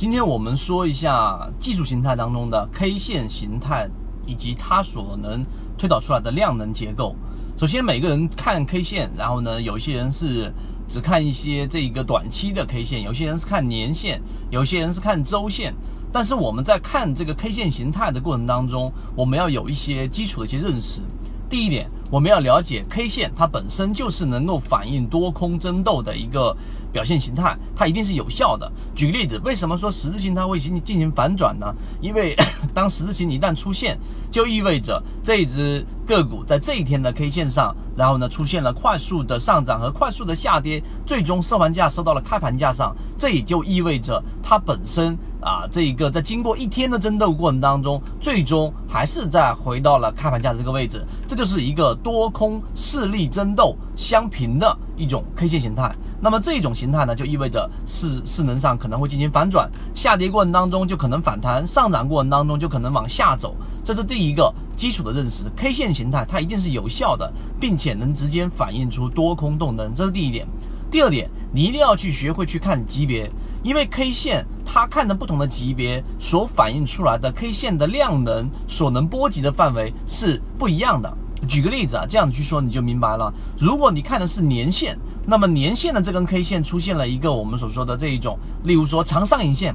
今天我们说一下技术形态当中的 K 线形态以及它所能推导出来的量能结构。首先，每个人看 K 线，然后呢，有些人是只看一些这个短期的 K 线，有些人是看年线，有些人是看周线。但是我们在看这个 K 线形态的过程当中，我们要有一些基础的一些认识。第一点，我们要了解 K 线，它本身就是能够反映多空争斗的一个表现形态，它一定是有效的。举个例子，为什么说十字星它会进进行反转呢？因为 当十字星一旦出现，就意味着这一只个股在这一天的 K 线上，然后呢出现了快速的上涨和快速的下跌，最终收盘价收到了开盘价上，这也就意味着它本身。啊，这一个在经过一天的争斗过程当中，最终还是在回到了开盘价的这个位置，这就是一个多空势力争斗相平的一种 K 线形态。那么这种形态呢，就意味着势势能上可能会进行反转，下跌过程当中就可能反弹，上涨过程当中就可能往下走。这是第一个基础的认识，K 线形态它一定是有效的，并且能直接反映出多空动能，这是第一点。第二点，你一定要去学会去看级别，因为 K 线它看的不同的级别所反映出来的 K 线的量能所能波及的范围是不一样的。举个例子啊，这样子去说你就明白了。如果你看的是年线，那么年线的这根 K 线出现了一个我们所说的这一种，例如说长上影线，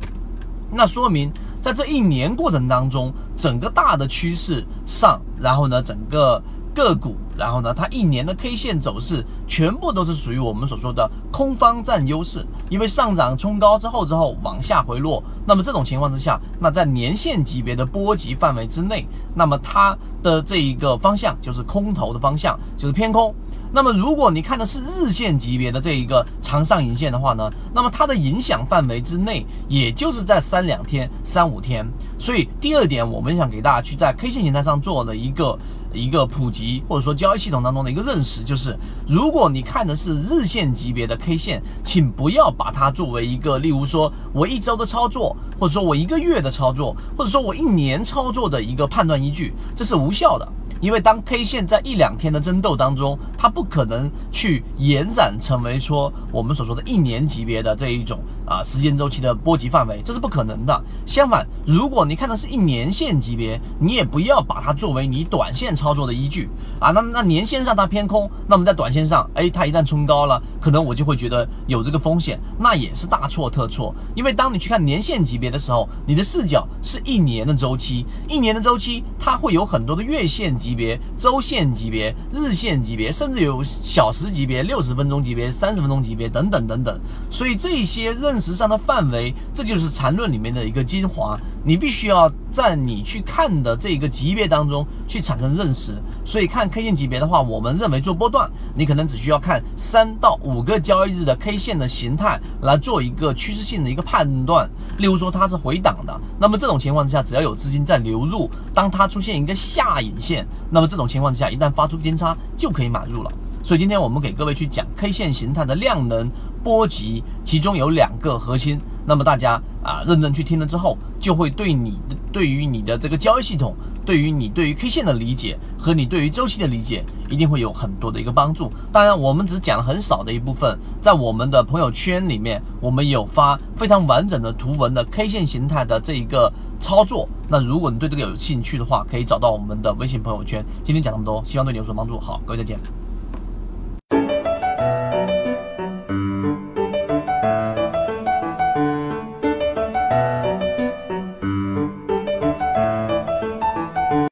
那说明在这一年过程当中，整个大的趋势上，然后呢，整个。个股，然后呢，它一年的 K 线走势全部都是属于我们所说的空方占优势，因为上涨冲高之后之后往下回落，那么这种情况之下，那在年线级别的波及范围之内，那么它的这一个方向就是空头的方向，就是偏空。那么，如果你看的是日线级别的这一个长上影线的话呢，那么它的影响范围之内，也就是在三两天、三五天。所以，第二点，我们想给大家去在 K 线形态上做的一个一个普及，或者说交易系统当中的一个认识，就是如果你看的是日线级别的 K 线，请不要把它作为一个，例如说我一周的操作，或者说我一个月的操作，或者说我一年操作的一个判断依据，这是无效的。因为当 K 线在一两天的争斗当中，它不可能去延展成为说我们所说的一年级别的这一种啊时间周期的波及范围，这是不可能的。相反，如果你看的是一年线级别，你也不要把它作为你短线操作的依据啊。那那年线上它偏空，那么在短线上，哎，它一旦冲高了，可能我就会觉得有这个风险，那也是大错特错。因为当你去看年线级别的时候，你的视角是一年的周期，一年的周期它会有很多的月线。级级别、周线级别、日线级别，甚至有小时级别、六十分钟级别、三十分钟级别等等等等。所以这些认识上的范围，这就是缠论里面的一个精华。你必须要在你去看的这个级别当中去产生认识。所以看 K 线级别的话，我们认为做波段，你可能只需要看三到五个交易日的 K 线的形态来做一个趋势性的一个判断。例如说它是回档的，那么这种情况之下，只要有资金在流入，当它出现一个下影线，那么这种情况之下，一旦发出金叉就可以买入了。所以今天我们给各位去讲 K 线形态的量能波及，其中有两个核心。那么大家啊认真去听了之后，就会对你的对于你的这个交易系统，对于你对于 K 线的理解和你对于周期的理解，一定会有很多的一个帮助。当然，我们只讲了很少的一部分，在我们的朋友圈里面，我们有发非常完整的图文的 K 线形态的这一个操作。那如果你对这个有兴趣的话，可以找到我们的微信朋友圈。今天讲这么多，希望对你有所帮助。好，各位再见。